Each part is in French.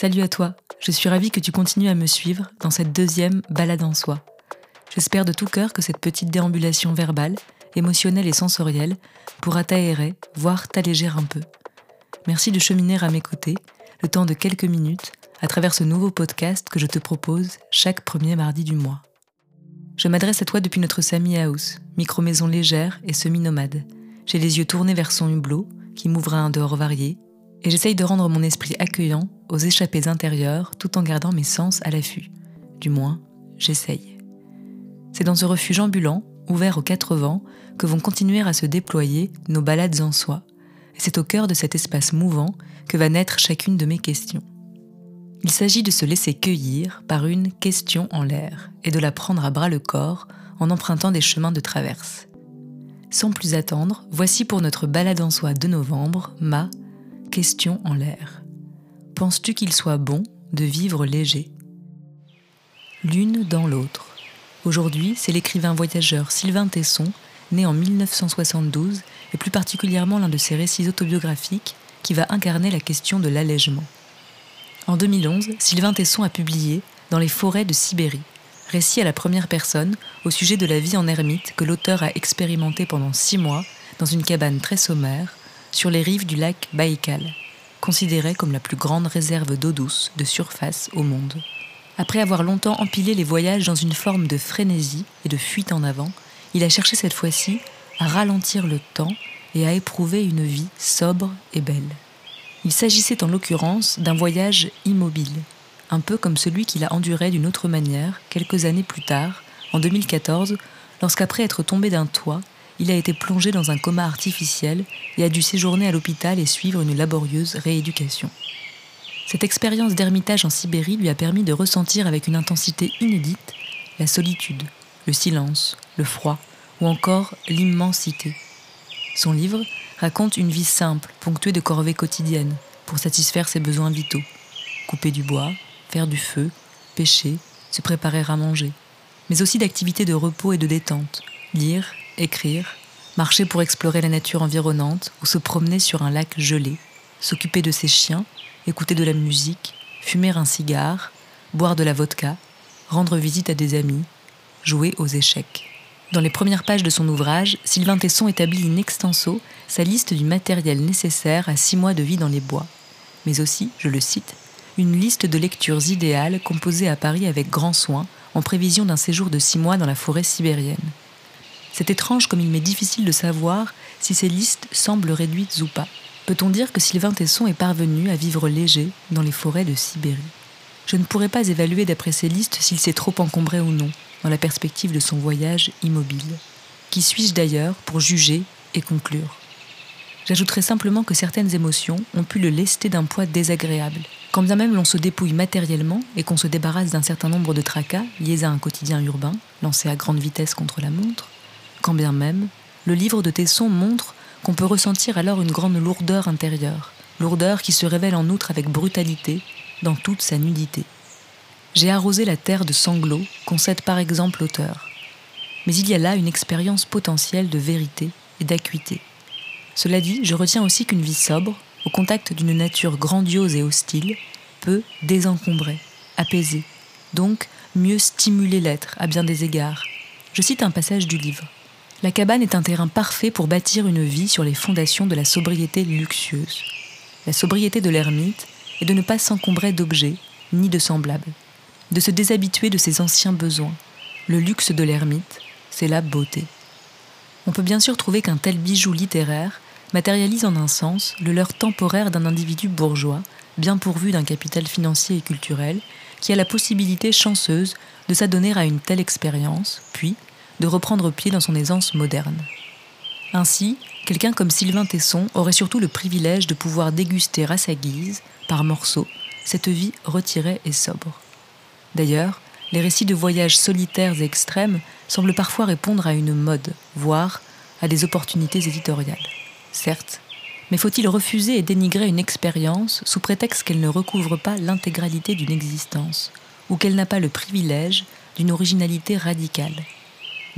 Salut à toi, je suis ravie que tu continues à me suivre dans cette deuxième balade en soi. J'espère de tout cœur que cette petite déambulation verbale, émotionnelle et sensorielle pourra t'aérer, voire t'alléger un peu. Merci de cheminer à mes côtés, le temps de quelques minutes, à travers ce nouveau podcast que je te propose chaque premier mardi du mois. Je m'adresse à toi depuis notre Sami House, micro-maison légère et semi-nomade. J'ai les yeux tournés vers son hublot, qui m'ouvre à un dehors varié, et j'essaye de rendre mon esprit accueillant aux échappées intérieures tout en gardant mes sens à l'affût. Du moins, j'essaye. C'est dans ce refuge ambulant, ouvert aux quatre vents, que vont continuer à se déployer nos balades en soi. Et c'est au cœur de cet espace mouvant que va naître chacune de mes questions. Il s'agit de se laisser cueillir par une question en l'air et de la prendre à bras le corps en empruntant des chemins de traverse. Sans plus attendre, voici pour notre balade en soi de novembre ma question en l'air. Penses-tu qu'il soit bon de vivre léger? L'une dans l'autre. Aujourd'hui, c'est l'écrivain voyageur Sylvain Tesson, né en 1972, et plus particulièrement l'un de ses récits autobiographiques, qui va incarner la question de l'allègement. En 2011, Sylvain Tesson a publié Dans les forêts de Sibérie, récit à la première personne au sujet de la vie en ermite que l'auteur a expérimenté pendant six mois dans une cabane très sommaire sur les rives du lac Baïkal, considéré comme la plus grande réserve d'eau douce de surface au monde. Après avoir longtemps empilé les voyages dans une forme de frénésie et de fuite en avant, il a cherché cette fois-ci à ralentir le temps et à éprouver une vie sobre et belle. Il s'agissait en l'occurrence d'un voyage immobile, un peu comme celui qu'il a enduré d'une autre manière quelques années plus tard, en 2014, lorsqu'après être tombé d'un toit, il a été plongé dans un coma artificiel et a dû séjourner à l'hôpital et suivre une laborieuse rééducation. Cette expérience d'ermitage en Sibérie lui a permis de ressentir avec une intensité inédite la solitude, le silence, le froid ou encore l'immensité. Son livre raconte une vie simple, ponctuée de corvées quotidiennes, pour satisfaire ses besoins vitaux. Couper du bois, faire du feu, pêcher, se préparer à manger, mais aussi d'activités de repos et de détente, lire, écrire, marcher pour explorer la nature environnante ou se promener sur un lac gelé, s'occuper de ses chiens, écouter de la musique, fumer un cigare, boire de la vodka, rendre visite à des amis, jouer aux échecs. Dans les premières pages de son ouvrage, Sylvain Tesson établit in extenso sa liste du matériel nécessaire à six mois de vie dans les bois, mais aussi, je le cite, une liste de lectures idéales composée à Paris avec grand soin en prévision d'un séjour de six mois dans la forêt sibérienne. C'est étrange comme il m'est difficile de savoir si ces listes semblent réduites ou pas. Peut-on dire que Sylvain Tesson est parvenu à vivre léger dans les forêts de Sibérie? Je ne pourrais pas évaluer d'après ces listes s'il s'est trop encombré ou non, dans la perspective de son voyage immobile. Qui suis-je d'ailleurs pour juger et conclure? J'ajouterai simplement que certaines émotions ont pu le lester d'un poids désagréable. Quand bien même l'on se dépouille matériellement et qu'on se débarrasse d'un certain nombre de tracas liés à un quotidien urbain, lancé à grande vitesse contre la montre, bien même, le livre de Tesson montre qu'on peut ressentir alors une grande lourdeur intérieure, lourdeur qui se révèle en outre avec brutalité dans toute sa nudité. J'ai arrosé la terre de sanglots, concède par exemple l'auteur. Mais il y a là une expérience potentielle de vérité et d'acuité. Cela dit, je retiens aussi qu'une vie sobre, au contact d'une nature grandiose et hostile, peut désencombrer, apaiser, donc mieux stimuler l'être à bien des égards. Je cite un passage du livre. La cabane est un terrain parfait pour bâtir une vie sur les fondations de la sobriété luxueuse. La sobriété de l'ermite est de ne pas s'encombrer d'objets, ni de semblables, de se déshabituer de ses anciens besoins. Le luxe de l'ermite, c'est la beauté. On peut bien sûr trouver qu'un tel bijou littéraire matérialise en un sens le leurre temporaire d'un individu bourgeois, bien pourvu d'un capital financier et culturel, qui a la possibilité chanceuse de s'adonner à une telle expérience, puis, de reprendre pied dans son aisance moderne. Ainsi, quelqu'un comme Sylvain Tesson aurait surtout le privilège de pouvoir déguster à sa guise, par morceaux, cette vie retirée et sobre. D'ailleurs, les récits de voyages solitaires et extrêmes semblent parfois répondre à une mode, voire à des opportunités éditoriales. Certes, mais faut-il refuser et dénigrer une expérience sous prétexte qu'elle ne recouvre pas l'intégralité d'une existence, ou qu'elle n'a pas le privilège d'une originalité radicale?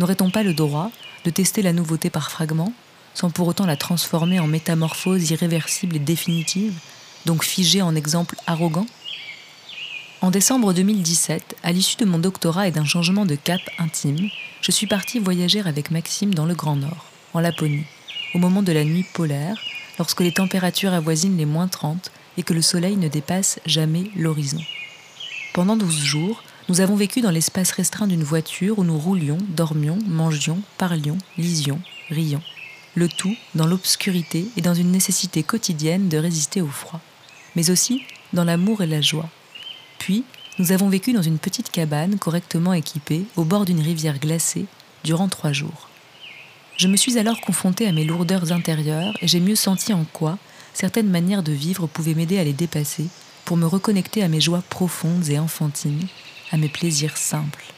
N'aurait-on pas le droit de tester la nouveauté par fragments, sans pour autant la transformer en métamorphose irréversible et définitive, donc figée en exemple arrogant? En décembre 2017, à l'issue de mon doctorat et d'un changement de cap intime, je suis partie voyager avec Maxime dans le Grand Nord, en Laponie, au moment de la nuit polaire, lorsque les températures avoisinent les moins 30 et que le soleil ne dépasse jamais l'horizon. Pendant 12 jours, nous avons vécu dans l'espace restreint d'une voiture où nous roulions, dormions, mangions, parlions, lisions, rions. Le tout dans l'obscurité et dans une nécessité quotidienne de résister au froid, mais aussi dans l'amour et la joie puis, nous avons vécu dans une petite cabane correctement équipée au bord d'une rivière glacée durant trois jours. Je me suis alors confrontée à mes lourdeurs intérieures et j'ai mieux senti en quoi certaines manières de vivre pouvaient m'aider à les dépasser pour me reconnecter à mes joies profondes et enfantines, à mes plaisirs simples.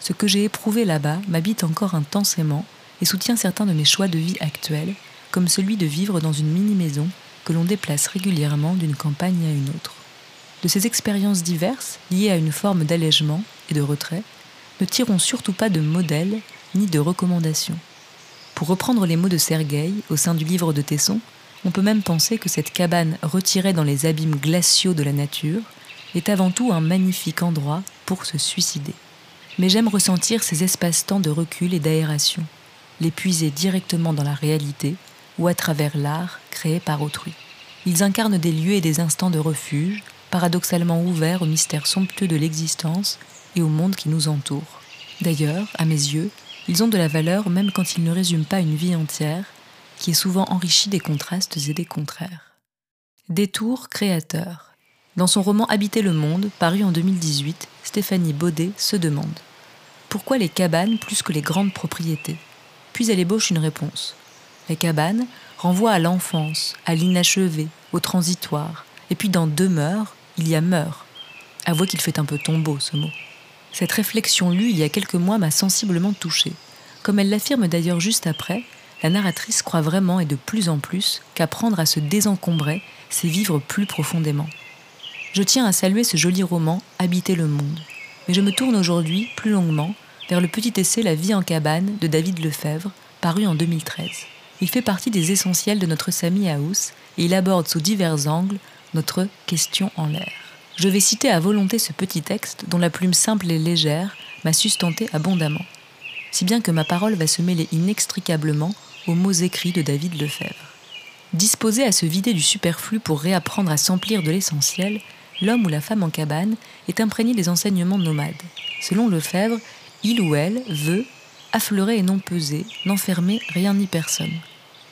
Ce que j'ai éprouvé là-bas m'habite encore intensément et soutient certains de mes choix de vie actuels, comme celui de vivre dans une mini-maison que l'on déplace régulièrement d'une campagne à une autre de ces expériences diverses, liées à une forme d'allègement et de retrait, ne tirons surtout pas de modèles ni de recommandations. Pour reprendre les mots de Sergueï au sein du livre de Tesson, on peut même penser que cette cabane retirée dans les abîmes glaciaux de la nature est avant tout un magnifique endroit pour se suicider. Mais j'aime ressentir ces espaces-temps de recul et d'aération, les puiser directement dans la réalité ou à travers l'art créé par autrui. Ils incarnent des lieux et des instants de refuge, paradoxalement ouvert au mystère somptueux de l'existence et au monde qui nous entoure. D'ailleurs, à mes yeux, ils ont de la valeur même quand ils ne résument pas une vie entière, qui est souvent enrichie des contrastes et des contraires. Détour créateur. Dans son roman Habiter le monde, paru en 2018, Stéphanie Baudet se demande Pourquoi les cabanes plus que les grandes propriétés? Puis elle ébauche une réponse. Les cabanes renvoient à l'enfance, à l'inachevé, au transitoire, et puis dans demeure, il y a meurt. Avouez qu'il fait un peu tombeau ce mot. Cette réflexion lue il y a quelques mois m'a sensiblement touchée. Comme elle l'affirme d'ailleurs juste après, la narratrice croit vraiment et de plus en plus qu'apprendre à se désencombrer, c'est vivre plus profondément. Je tiens à saluer ce joli roman Habiter le monde, mais je me tourne aujourd'hui plus longuement vers le petit essai La vie en cabane de David Lefebvre, paru en 2013. Il fait partie des essentiels de notre Samy House et il aborde sous divers angles notre question en l'air. Je vais citer à volonté ce petit texte dont la plume simple et légère m'a sustenté abondamment, si bien que ma parole va se mêler inextricablement aux mots écrits de David Lefebvre. Disposé à se vider du superflu pour réapprendre à s'emplir de l'essentiel, l'homme ou la femme en cabane est imprégné des enseignements nomades. Selon Lefebvre, il ou elle veut affleurer et non peser, n'enfermer rien ni personne.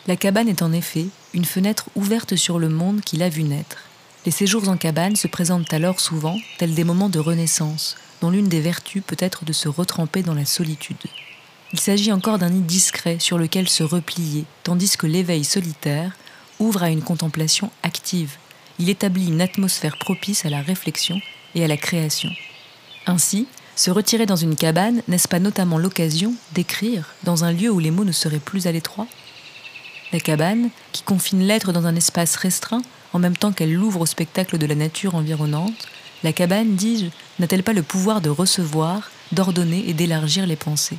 La cabane est en effet une fenêtre ouverte sur le monde qui l'a vu naître. Les séjours en cabane se présentent alors souvent tels des moments de renaissance, dont l'une des vertus peut être de se retremper dans la solitude. Il s'agit encore d'un nid discret sur lequel se replier, tandis que l'éveil solitaire ouvre à une contemplation active. Il établit une atmosphère propice à la réflexion et à la création. Ainsi, se retirer dans une cabane, n'est-ce pas notamment l'occasion d'écrire dans un lieu où les mots ne seraient plus à l'étroit? La cabane, qui confine l'être dans un espace restreint, en même temps qu'elle l'ouvre au spectacle de la nature environnante, la cabane, dis-je, n'a-t-elle pas le pouvoir de recevoir, d'ordonner et d'élargir les pensées?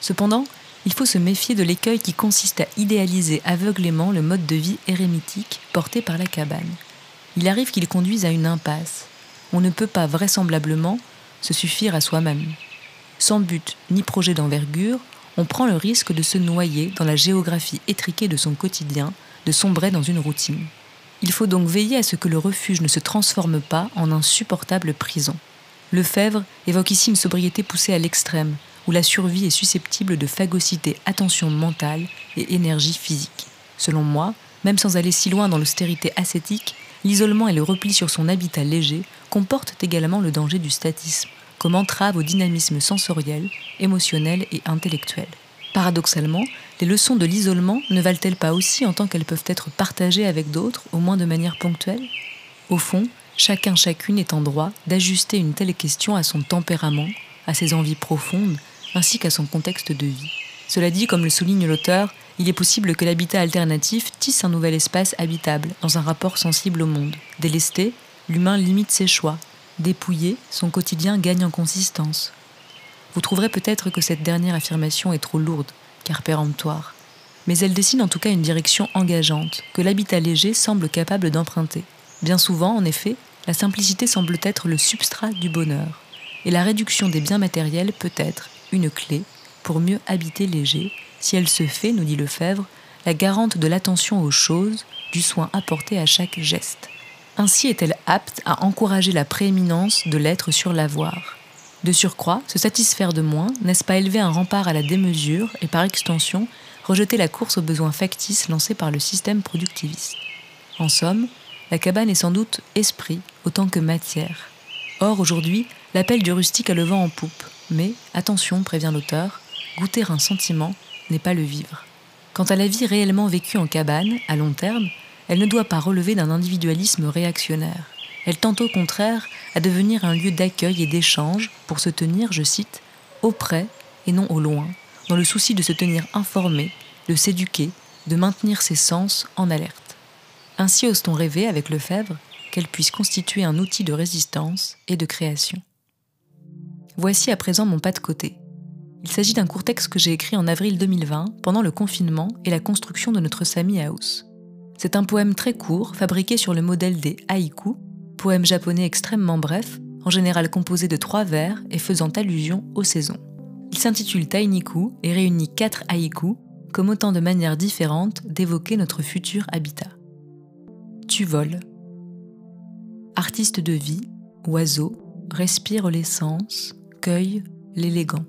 Cependant, il faut se méfier de l'écueil qui consiste à idéaliser aveuglément le mode de vie érémitique porté par la cabane. Il arrive qu'il conduise à une impasse. On ne peut pas vraisemblablement se suffire à soi-même. Sans but ni projet d'envergure, on prend le risque de se noyer dans la géographie étriquée de son quotidien, de sombrer dans une routine. Il faut donc veiller à ce que le refuge ne se transforme pas en insupportable prison. Lefebvre évoque ici une sobriété poussée à l'extrême, où la survie est susceptible de phagocyter attention mentale et énergie physique. Selon moi, même sans aller si loin dans l'austérité ascétique, l'isolement et le repli sur son habitat léger comportent également le danger du statisme, comme entrave au dynamisme sensoriel, émotionnel et intellectuel. Paradoxalement, les leçons de l'isolement ne valent-elles pas aussi en tant qu'elles peuvent être partagées avec d'autres, au moins de manière ponctuelle? Au fond, chacun chacune est en droit d'ajuster une telle question à son tempérament, à ses envies profondes, ainsi qu'à son contexte de vie. Cela dit, comme le souligne l'auteur, il est possible que l'habitat alternatif tisse un nouvel espace habitable, dans un rapport sensible au monde. Délesté, l'humain limite ses choix. Dépouillé, son quotidien gagne en consistance. Vous trouverez peut-être que cette dernière affirmation est trop lourde, car péremptoire. Mais elle dessine en tout cas une direction engageante, que l'habitat léger semble capable d'emprunter. Bien souvent, en effet, la simplicité semble être le substrat du bonheur, et la réduction des biens matériels peut être une clé pour mieux habiter léger, si elle se fait, nous dit Lefebvre, la garante de l'attention aux choses, du soin apporté à chaque geste. Ainsi est-elle apte à encourager la prééminence de l'être sur l'avoir. De surcroît, se satisfaire de moins, n'est-ce pas élever un rempart à la démesure et par extension rejeter la course aux besoins factices lancés par le système productiviste En somme, la cabane est sans doute esprit autant que matière. Or, aujourd'hui, l'appel du rustique a le vent en poupe. Mais, attention, prévient l'auteur, goûter un sentiment n'est pas le vivre. Quant à la vie réellement vécue en cabane, à long terme, elle ne doit pas relever d'un individualisme réactionnaire. Elle tente au contraire à devenir un lieu d'accueil et d'échange pour se tenir, je cite, auprès et non au loin, dans le souci de se tenir informé, de s'éduquer, de maintenir ses sens en alerte. Ainsi ose-t-on rêver avec Lefebvre qu'elle puisse constituer un outil de résistance et de création. Voici à présent mon pas de côté. Il s'agit d'un court texte que j'ai écrit en avril 2020 pendant le confinement et la construction de notre Sami House. C'est un poème très court, fabriqué sur le modèle des haïkus, poème japonais extrêmement bref, en général composé de trois vers et faisant allusion aux saisons. Il s'intitule Tainiku et réunit quatre haïkus comme autant de manières différentes d'évoquer notre futur habitat. Tu voles. Artiste de vie, oiseau, respire l'essence, cueille l'élégant.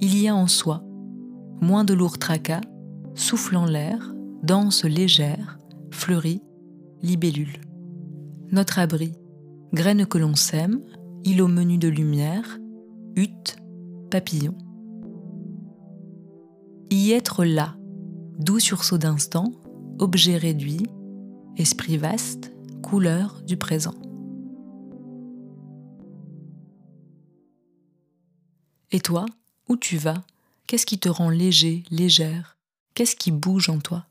Il y a en soi moins de lourds tracas, soufflant l'air, danse légère, fleurie, libellule. Notre abri, graines que l'on sème, îlot menu de lumière, hutte, papillon. Y être là, doux sursaut d'instant, objet réduit, esprit vaste, couleur du présent. Et toi, où tu vas? Qu'est-ce qui te rend léger, légère? Qu'est-ce qui bouge en toi?